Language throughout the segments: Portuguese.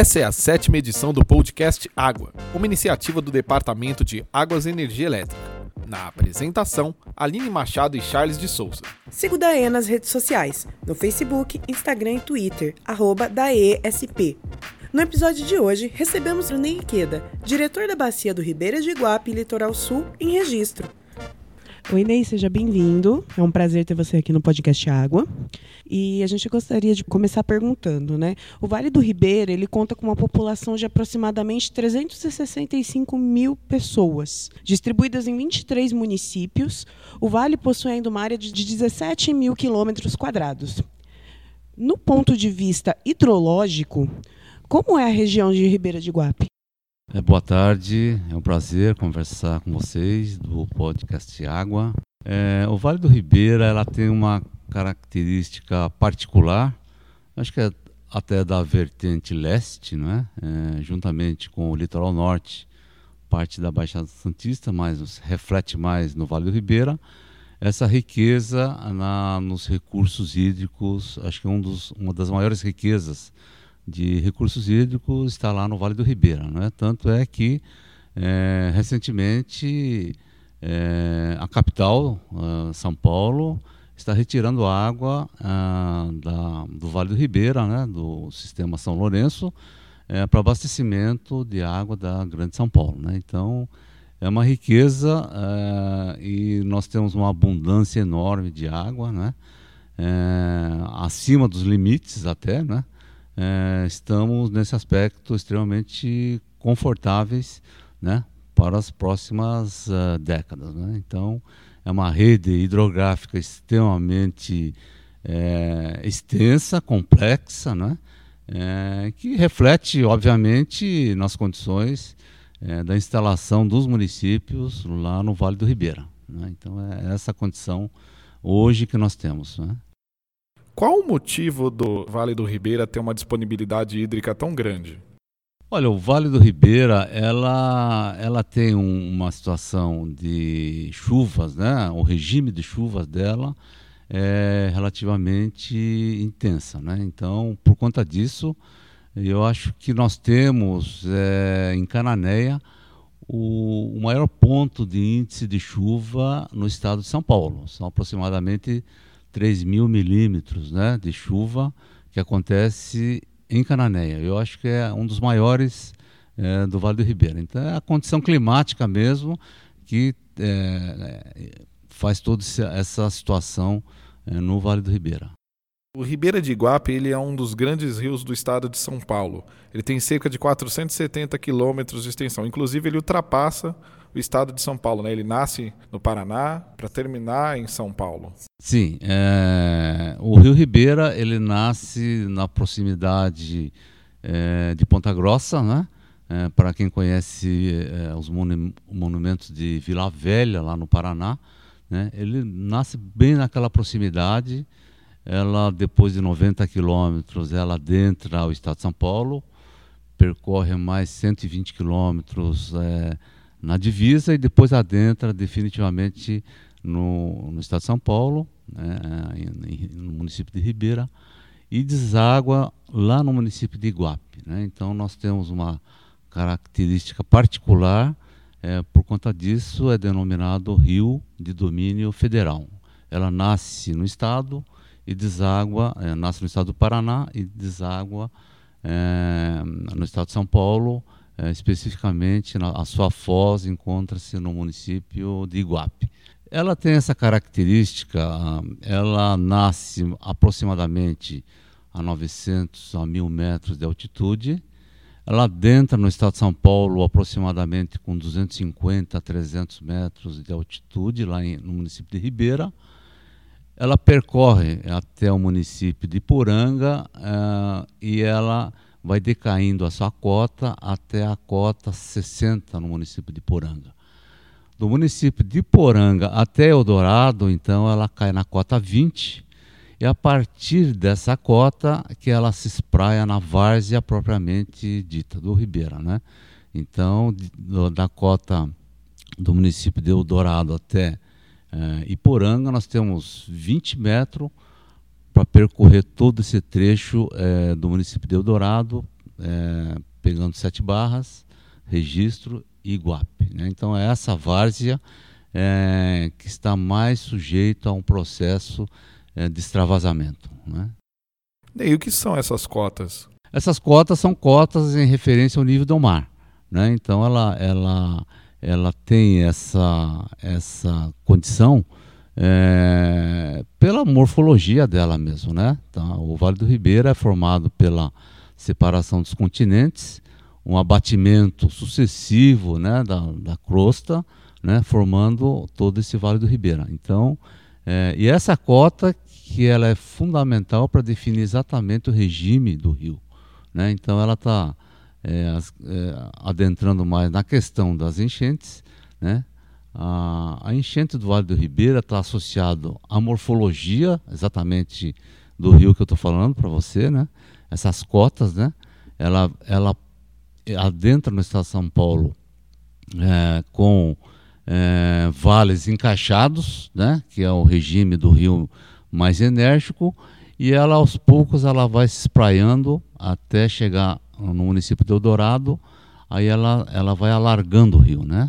Essa é a sétima edição do podcast Água, uma iniciativa do Departamento de Águas e Energia Elétrica. Na apresentação, Aline Machado e Charles de Souza. Siga o DAE nas redes sociais, no Facebook, Instagram e Twitter, arroba DAESP. No episódio de hoje, recebemos o Ney Iqueda, diretor da Bacia do Ribeira de Iguape, Litoral Sul, em registro. Oi, Ney, seja bem-vindo. É um prazer ter você aqui no podcast Água. E a gente gostaria de começar perguntando, né? O Vale do Ribeira, ele conta com uma população de aproximadamente 365 mil pessoas, distribuídas em 23 municípios. O vale possui ainda uma área de 17 mil quilômetros quadrados. No ponto de vista hidrológico, como é a região de Ribeira de Guape? É, boa tarde, é um prazer conversar com vocês do podcast Água. É, o Vale do Ribeira ela tem uma característica particular, acho que é até da vertente leste, não é? é juntamente com o litoral norte, parte da Baixada Santista, mas reflete mais no Vale do Ribeira. Essa riqueza na, nos recursos hídricos, acho que é um dos, uma das maiores riquezas de recursos hídricos está lá no Vale do Ribeira. Né? Tanto é que, é, recentemente, é, a capital, São Paulo, está retirando água uh, da, do Vale do Ribeira, né, do sistema São Lourenço, é, para abastecimento de água da Grande São Paulo. Né? Então, é uma riqueza uh, e nós temos uma abundância enorme de água, né? É, acima dos limites até, né? É, estamos nesse aspecto extremamente confortáveis né, para as próximas uh, décadas. Né? Então, é uma rede hidrográfica extremamente é, extensa, complexa, né? É, que reflete, obviamente, nas condições é, da instalação dos municípios lá no Vale do Ribeira. Né? Então, é essa condição hoje que nós temos. Né? Qual o motivo do Vale do Ribeira ter uma disponibilidade hídrica tão grande? Olha, o Vale do Ribeira, ela, ela tem um, uma situação de chuvas, né? O regime de chuvas dela é relativamente intensa, né? Então, por conta disso, eu acho que nós temos é, em Cananéia o, o maior ponto de índice de chuva no estado de São Paulo. São aproximadamente 3 mil milímetros né, de chuva que acontece em Cananéia. Eu acho que é um dos maiores é, do Vale do Ribeira. Então é a condição climática mesmo que é, faz toda essa situação é, no Vale do Ribeira. O Ribeira de Iguape ele é um dos grandes rios do estado de São Paulo. Ele tem cerca de 470 quilômetros de extensão. Inclusive, ele ultrapassa o estado de São Paulo, né? Ele nasce no Paraná para terminar em São Paulo. Sim, é... o Rio Ribeira ele nasce na proximidade é, de Ponta Grossa, né? É, para quem conhece é, os monu monumentos de Vila Velha lá no Paraná, né? Ele nasce bem naquela proximidade. Ela depois de 90 quilômetros ela adentra o estado de São Paulo, percorre mais 120 quilômetros é, na divisa e depois adentra definitivamente no, no estado de São Paulo, né, no município de Ribeira, e deságua lá no município de Iguape. Né? Então nós temos uma característica particular, é, por conta disso é denominado rio de domínio federal. Ela nasce no estado e deságua, é, nasce no estado do Paraná e deságua é, no estado de São Paulo, é, especificamente na, a sua foz encontra-se no município de Iguape. Ela tem essa característica, ela nasce aproximadamente a 900 a 1000 metros de altitude. Ela adentra no estado de São Paulo aproximadamente com 250 a 300 metros de altitude, lá em, no município de Ribeira. Ela percorre até o município de Poranga uh, e ela vai decaindo a sua cota até a cota 60 no município de Poranga. Do município de Poranga até Eldorado, então, ela cai na cota 20, e a partir dessa cota que ela se espraia na várzea propriamente dita, do Ribeira. Né? Então, da cota do município de Eldorado até eh, Iporanga, nós temos 20 metros para percorrer todo esse trecho é, do município de Eldorado, é, pegando sete barras, registro e Iguape. Né? Então é essa várzea é, que está mais sujeita a um processo é, de extravasamento. Né? E o que são essas cotas? Essas cotas são cotas em referência ao nível do mar. Né? Então ela, ela, ela tem essa, essa condição é, pela morfologia dela mesmo. Né? Tá? O Vale do Ribeira é formado pela separação dos continentes, um abatimento sucessivo né, da, da crosta, né, formando todo esse Vale do Ribeira. Então, é, e essa cota que ela é fundamental para definir exatamente o regime do rio. Né? Então, ela está é, é, adentrando mais na questão das enchentes. Né? A, enchente do Vale do Ribeira está associado à morfologia, exatamente do rio que eu estou falando para você, né? essas cotas, né? ela, ela adentra no estado de São Paulo é, com é, vales encaixados, né, que é o regime do rio mais enérgico, e ela aos poucos ela vai se espraiando até chegar no município de Eldorado, aí ela, ela vai alargando o rio, né?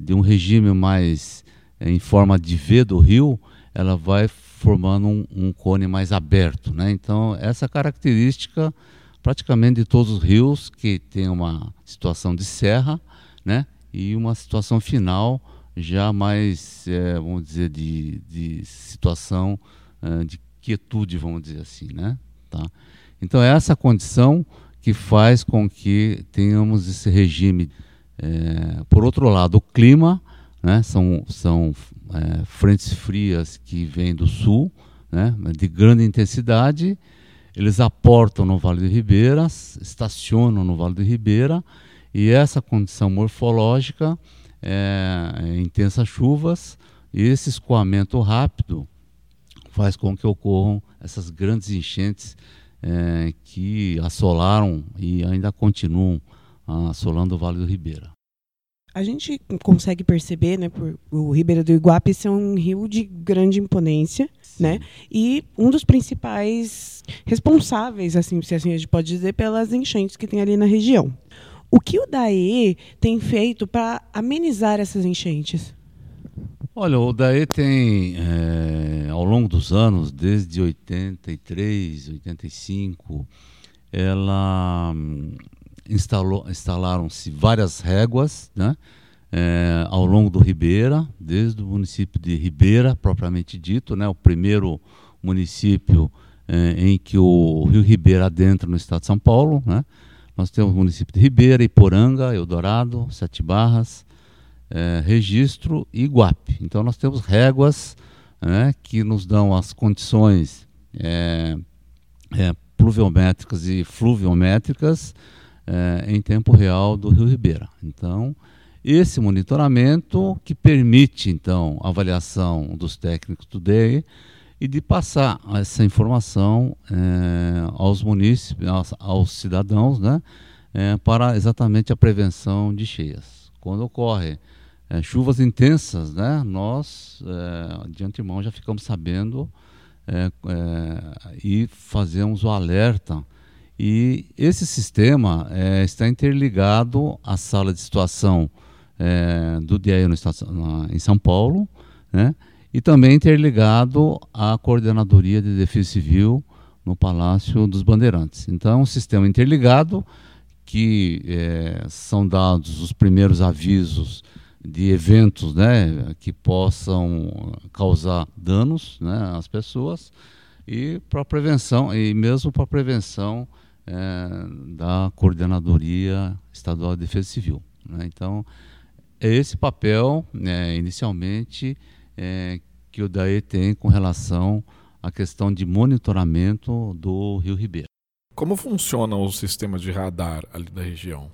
De um regime mais é, em forma de V do rio, ela vai formando um, um cone mais aberto, né? Então essa característica praticamente de todos os rios que tem uma situação de serra, né? E uma situação final já mais, é, vamos dizer, de, de situação é, de quietude, vamos dizer assim, né? Tá? Então, é essa condição que faz com que tenhamos esse regime. É, por outro lado, o clima, né? São, são é, frentes frias que vêm do sul, né? De grande intensidade, eles aportam no Vale do Ribeira, estacionam no Vale do Ribeira, e essa condição morfológica é, é, intensas chuvas e esse escoamento rápido faz com que ocorram essas grandes enchentes é, que assolaram e ainda continuam assolando o Vale do Ribeira. A gente consegue perceber, né, por o Ribeira do Iguape ser um rio de grande imponência, Sim. né? E um dos principais responsáveis, assim, se assim a gente pode dizer, pelas enchentes que tem ali na região. O que o DAE tem feito para amenizar essas enchentes? Olha, o DAE tem, é, ao longo dos anos, desde 83, 85, ela hum, instalou, instalaram-se várias réguas, né? É, ao longo do Ribeira, desde o município de Ribeira, propriamente dito, né, o primeiro município é, em que o Rio Ribeira adentra no estado de São Paulo, né, nós temos o município de Ribeira, Iporanga, Eldorado, Sete Barras, é, Registro e Iguape. Então nós temos réguas né, que nos dão as condições pluviométricas e fluviométricas é, em tempo real do Rio Ribeira. Então, esse monitoramento que permite então a avaliação dos técnicos do DEI e de passar essa informação é, aos munícipes, aos, aos cidadãos, né, é, para exatamente a prevenção de cheias. Quando ocorre chuvas intensas, né, nós, de antemão, já ficamos sabendo e fazemos o alerta. E esse sistema está interligado à sala de situação do DIE em São Paulo, né, e também interligado à Coordenadoria de Defesa Civil no Palácio dos Bandeirantes. Então, é um sistema interligado que é, são dados os primeiros avisos de eventos né, que possam causar danos né, às pessoas e para prevenção e mesmo para prevenção é, da coordenadoria estadual de defesa civil. Né? Então é esse papel né, inicialmente é, que o DAE tem com relação à questão de monitoramento do Rio Ribeira. Como funciona o sistema de radar ali da região?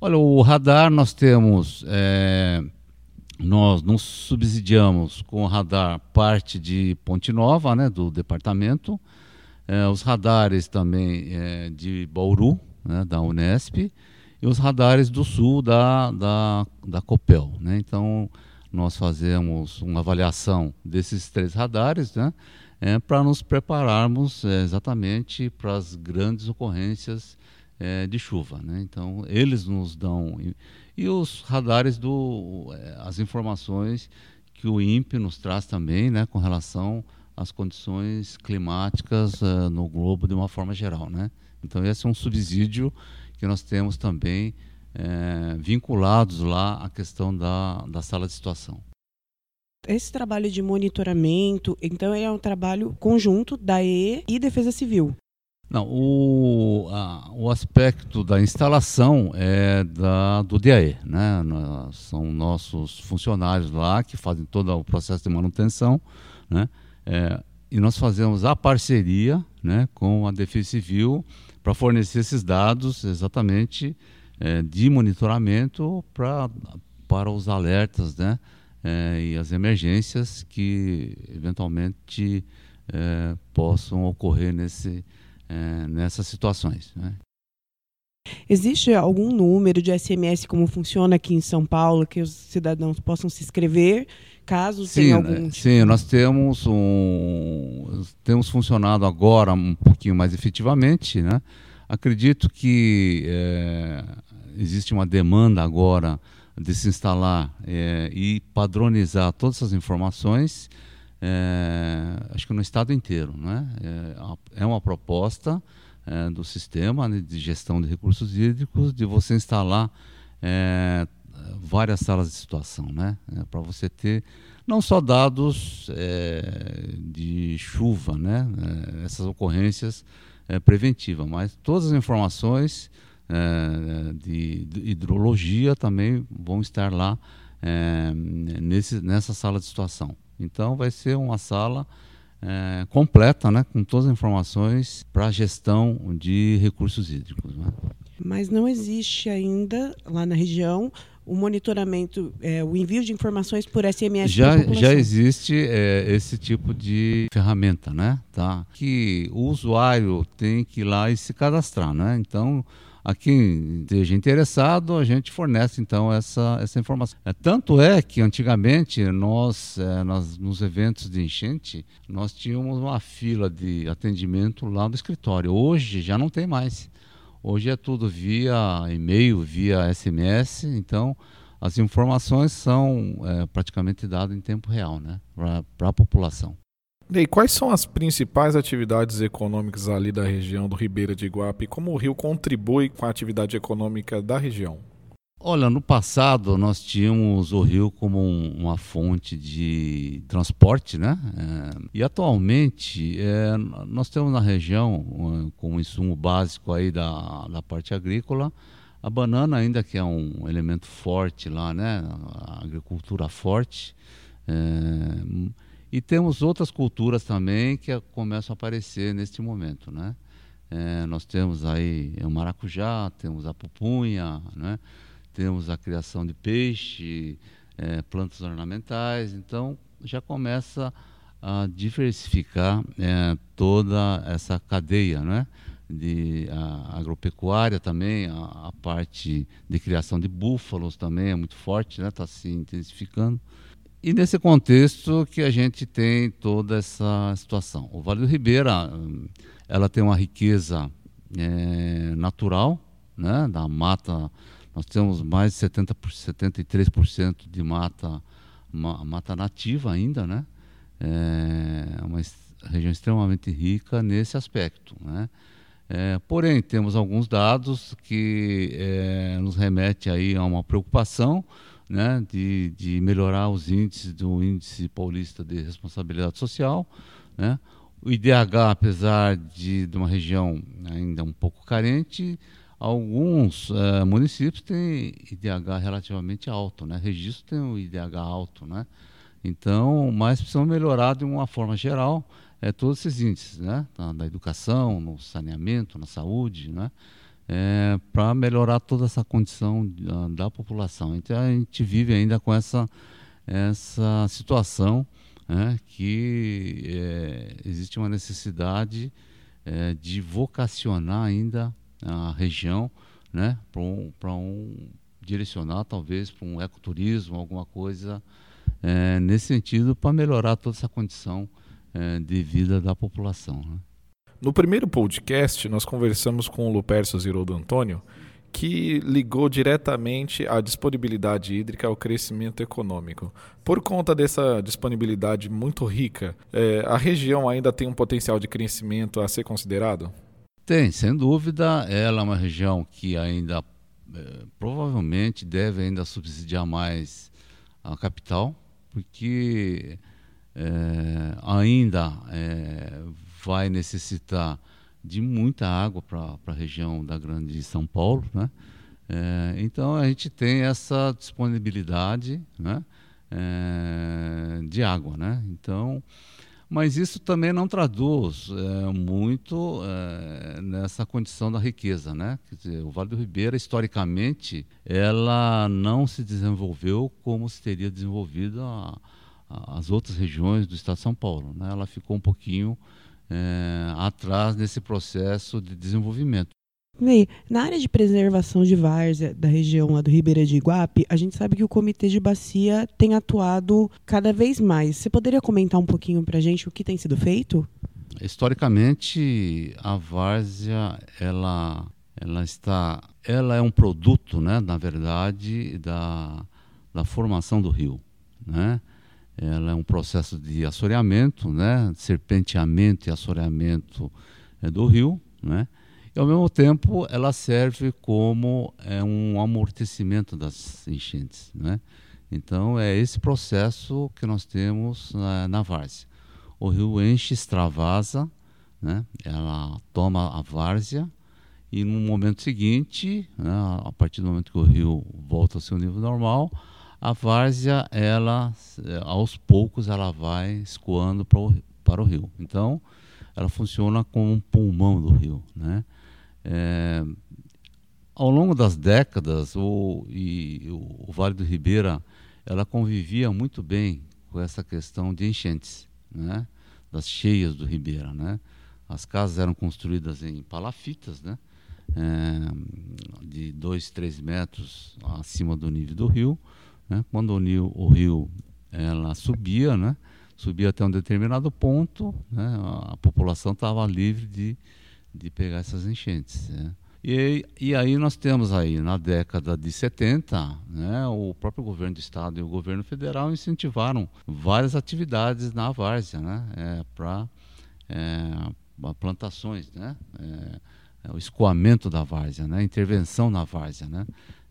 Olha, o radar nós temos, é, nós nos subsidiamos com o radar parte de Ponte Nova, né, do departamento, é, os radares também é, de Bauru, né, da Unesp, e os radares do sul da, da, da Copel. Né? Então, nós fazemos uma avaliação desses três radares, né, é, para nos prepararmos é, exatamente para as grandes ocorrências é, de chuva. Né? Então, eles nos dão. E, os radares, do, é, as informações que o INPE nos traz também né, com relação às condições climáticas uh, no globo de uma forma geral. Né? Então, esse é um subsídio que nós temos também é, vinculados lá à questão da, da sala de situação. Esse trabalho de monitoramento, então, é um trabalho conjunto da EE e Defesa Civil. Não, o, a, o aspecto da instalação é da, do DAE, né? são nossos funcionários lá que fazem todo o processo de manutenção, né? É, e nós fazemos a parceria né, com a Defesa Civil para fornecer esses dados exatamente é, de monitoramento pra, para os alertas né, é, e as emergências que eventualmente é, possam ocorrer nesse, é, nessas situações. Né? Existe algum número de SMS como funciona aqui em São Paulo que os cidadãos possam se inscrever caso sim, tenha algum? Tipo... Sim, nós temos um temos funcionado agora um pouquinho mais efetivamente, né? Acredito que é, existe uma demanda agora de se instalar é, e padronizar todas essas informações, é, acho que no estado inteiro, né? É, é uma proposta do sistema né, de gestão de recursos hídricos de você instalar várias salas de situação, né? É, Para você ter não só dados é, de chuva, né? É, essas ocorrências é, preventivas, mas todas as informações é, de, de, hidrologia também vão estar lá nesse, nessa sala de situação. Então vai ser uma sala é, completa, né, com todas as informações para a gestão de recursos hídricos. Né? Mas não existe ainda lá na região o monitoramento, é, o envio de informações por SMS já já existe é, esse tipo de ferramenta, né? Tá? Que o usuário tem que ir lá e se cadastrar, né? Então a quem esteja interessado, a gente fornece então essa, essa informação. É, tanto é que antigamente nós, é, nós, nos eventos de enchente, nós tínhamos uma fila de atendimento lá do escritório. Hoje já não tem mais. Hoje é tudo via e-mail, via SMS, então as informações são é, praticamente dadas em tempo real né, para a população. E quais são as principais atividades econômicas ali da região do Ribeira de Iguape? Como o rio contribui com a atividade econômica da região? Olha, no passado nós tínhamos o rio como um, uma fonte de transporte, né? É, e atualmente é, nós temos na região, como insumo básico aí da, da parte agrícola, a banana ainda que é um elemento forte lá, né? A agricultura forte. É, e temos outras culturas também que começam a aparecer neste momento, né? É, nós temos aí o maracujá, temos a pupunha, né? Temos a criação de peixe, é, plantas ornamentais, então já começa a diversificar é, toda essa cadeia, né? de a agropecuária também, a, a, parte de criação de búfalos também é muito forte, está né? Se intensificando. E nesse contexto que a gente tem toda essa situação. O Vale do Ribeira, ela tem uma riqueza é, natural, né, da mata, nós temos mais de 70 73% de mata, mata nativa ainda, né, é uma região extremamente rica nesse aspecto, né. É, porém, temos alguns dados que é, nos remete aí a uma preocupação, né, de, de melhorar os índices do Índice Paulista de Responsabilidade Social. Né. O IDH, apesar de, de uma região ainda um pouco carente, alguns uh, municípios têm IDH relativamente alto, né? Registro tem um IDH alto, né? Então, mas precisam melhorar de uma forma geral é, todos esses índices, né? Da educação, no saneamento, na saúde, né? é, para melhorar toda essa condição da, da, população. Então a gente vive ainda com essa, essa situação né, que é, existe uma necessidade é, de vocacionar ainda a região né, para um, um direcionar talvez para um ecoturismo, alguma coisa é, nesse sentido para melhorar toda essa condição é, de vida da população. Né. No primeiro podcast, nós conversamos com o Lupercio Ziroldo Antônio, que ligou diretamente a disponibilidade hídrica ao crescimento econômico. Por conta dessa disponibilidade muito rica, é, a região ainda tem um potencial de crescimento a ser considerado? Tem, sem dúvida. Ela é uma região que ainda é, provavelmente deve ainda subsidiar mais a capital, porque é, ainda é, vai necessitar de muita água para a região da Grande São Paulo, né? Então a gente tem essa disponibilidade, né? De água, né? Então, mas isso também não traduz é, muito é, nessa condição da riqueza, né? Dizer, o Vale do Ribeira historicamente ela não se desenvolveu como se teria desenvolvido a, a, as outras regiões do Estado de São Paulo, né? Ela ficou um pouquinho é, atrás desse processo de desenvolvimento. Bem, na área de preservação de várzea da região lá do Ribeira de Iguape, a gente sabe que o Comitê de Bacia tem atuado cada vez mais. Você poderia comentar um pouquinho para a gente o que tem sido feito? Historicamente, a várzea ela, ela está, ela é um produto, né, na verdade, da, da formação do rio, né? Ela é um processo de assoreamento, né? serpenteamento e assoreamento é, do rio, né? E ao mesmo tempo ela serve como é, um amortecimento das enchentes. Né? Então é esse processo que nós temos na, na várzea. O rio enche, extravasa, né? ela toma a várzea e no momento seguinte, né, a partir do momento que o rio volta ao seu nível normal, a várzea, ela, eh, aos poucos, ela vai escoando para o, para o rio. Então, ela funciona como um pulmão do rio, né? É, ao longo das décadas, o, e, o, Vale do Ribeira, ela convivia muito bem com essa questão de enchentes, né? Das cheias do Ribeira, né? As casas eram construídas em palafitas, né? É, de 2, 3 metros acima do nível do rio, né? Quando o rio, o rio ela subia, né? subia até um determinado ponto, né? a população estava livre de, de pegar essas enchentes. Né? E, e aí nós temos aí, na década de 70, né, o próprio governo do estado e o governo federal incentivaram várias atividades na várzea, né, é, para é, plantações, né, é, é, o escoamento da várzea, né, intervenção na várzea, né,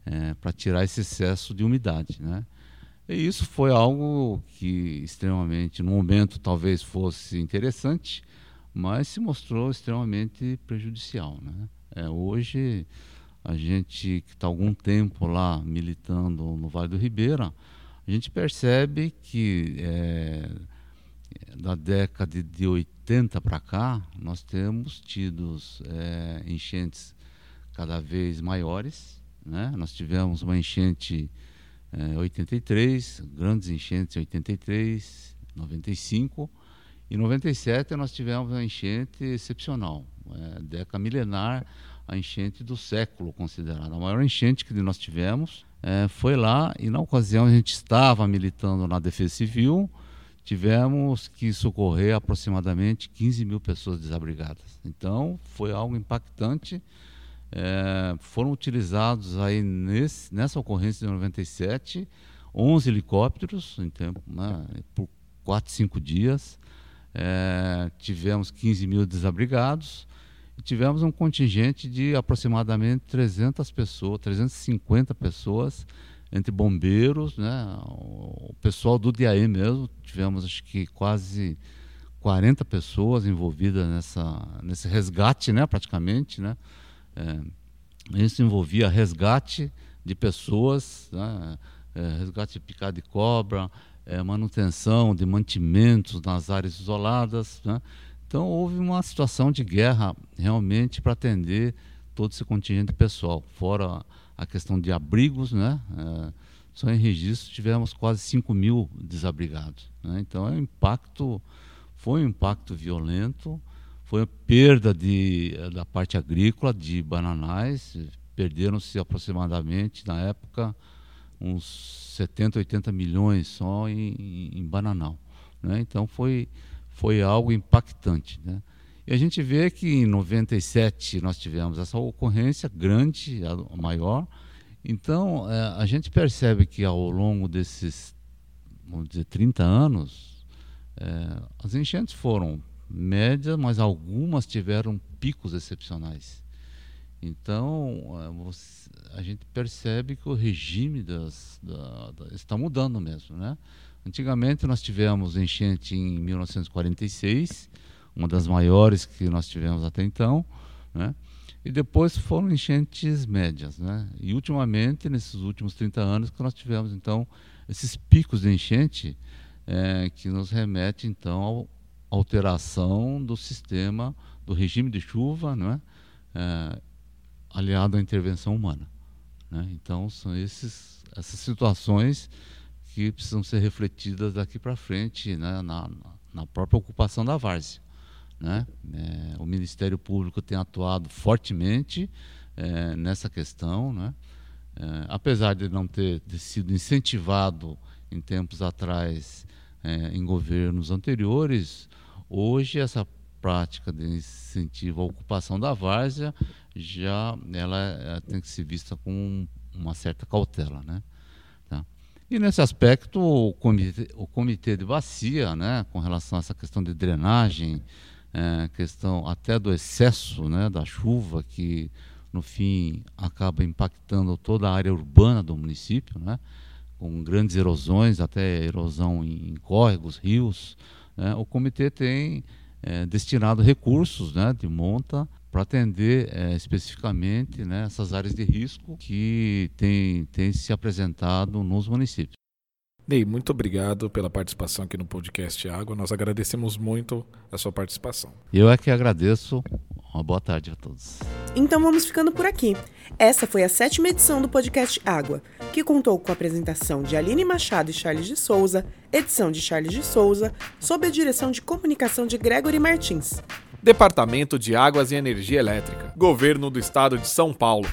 é, para tirar esse excesso de umidade, né? E isso foi algo que extremamente, no momento talvez fosse interessante, mas se mostrou extremamente prejudicial, né? É, hoje a gente que está algum tempo lá militando no Vale do Ribeira, a gente percebe que é, da década de 80 para cá, nós temos tido é, enchentes cada vez maiores, né? Nós tivemos uma enchente em é, 83, grandes enchentes em 83, 95 e 97 nós tivemos uma enchente excepcional, é, década milenar, a enchente do século considerada. A maior enchente que nós tivemos é, foi lá e na ocasião a gente estava militando na Defesa Civil, tivemos que socorrer aproximadamente 15 mil pessoas desabrigadas. Então foi algo impactante é, foram utilizados aí nesse, nessa ocorrência de 97 11 helicópteros em tempo, né, por 4, 5 dias. É, tivemos 15 mil desabrigados e tivemos um contingente de aproximadamente 300 pessoas, 350 pessoas, entre bombeiros, né, o pessoal do DIAE mesmo, tivemos acho que quase 40 pessoas envolvidas nessa, nesse resgate, né, praticamente, né, é, isso envolvia resgate de pessoas, né, é, resgate de picada de cobra, é, manutenção de mantimentos nas áreas isoladas. Né? Então houve uma situação de guerra realmente para atender todo esse contingente pessoal, fora a questão de abrigos, né? É, só em registro tivemos quase 5 mil desabrigados. Né? Então é um impacto, foi um impacto violento foi a perda de, da parte agrícola de bananais, perderam-se aproximadamente, na época, uns 70, 80 milhões só em, em bananal. Né? Então foi, foi algo impactante. Né? E a gente vê que em 97 nós tivemos essa ocorrência grande, a maior. Então, é, a gente percebe que ao longo desses, vamos dizer, 30 anos, é, as enchentes foram médias, mas algumas tiveram picos excepcionais. Então, você, a gente percebe que o regime das, da, da, está mudando mesmo. Né? Antigamente, nós tivemos enchente em 1946, uma das maiores que nós tivemos até então, né? E depois foram enchentes médias, né? E ultimamente, nesses últimos 30 anos, que nós tivemos então esses picos de enchente é, que nos remete então à alteração do sistema do regime de chuva, não é? Aliado à intervenção humana. Né? Então são esses, essas situações que precisam ser refletidas daqui para frente né? na, na própria ocupação da várzea. Né? É, o Ministério Público tem atuado fortemente é, nessa questão, né? é, apesar de não ter, ter, sido incentivado em tempos atrás é, em governos anteriores, hoje essa prática de incentivo à ocupação da várzea já ela é, tem que ser vista com uma certa cautela, né? Tá? E nesse aspecto o comitê, o comitê de bacia, né, com relação a essa questão de drenagem é, questão até do excesso né, da chuva, que no fim acaba impactando toda a área urbana do município, né, com grandes erosões, até erosão em córregos, rios. Né, o comitê tem é, destinado recursos né, de monta para atender é, especificamente né, essas áreas de risco que têm tem se apresentado nos municípios. Ney, muito obrigado pela participação aqui no podcast Água. Nós agradecemos muito a sua participação. Eu é que agradeço. Uma boa tarde a todos. Então vamos ficando por aqui. Essa foi a sétima edição do podcast Água, que contou com a apresentação de Aline Machado e Charles de Souza, edição de Charles de Souza, sob a direção de comunicação de Gregory Martins. Departamento de Águas e Energia Elétrica, Governo do Estado de São Paulo.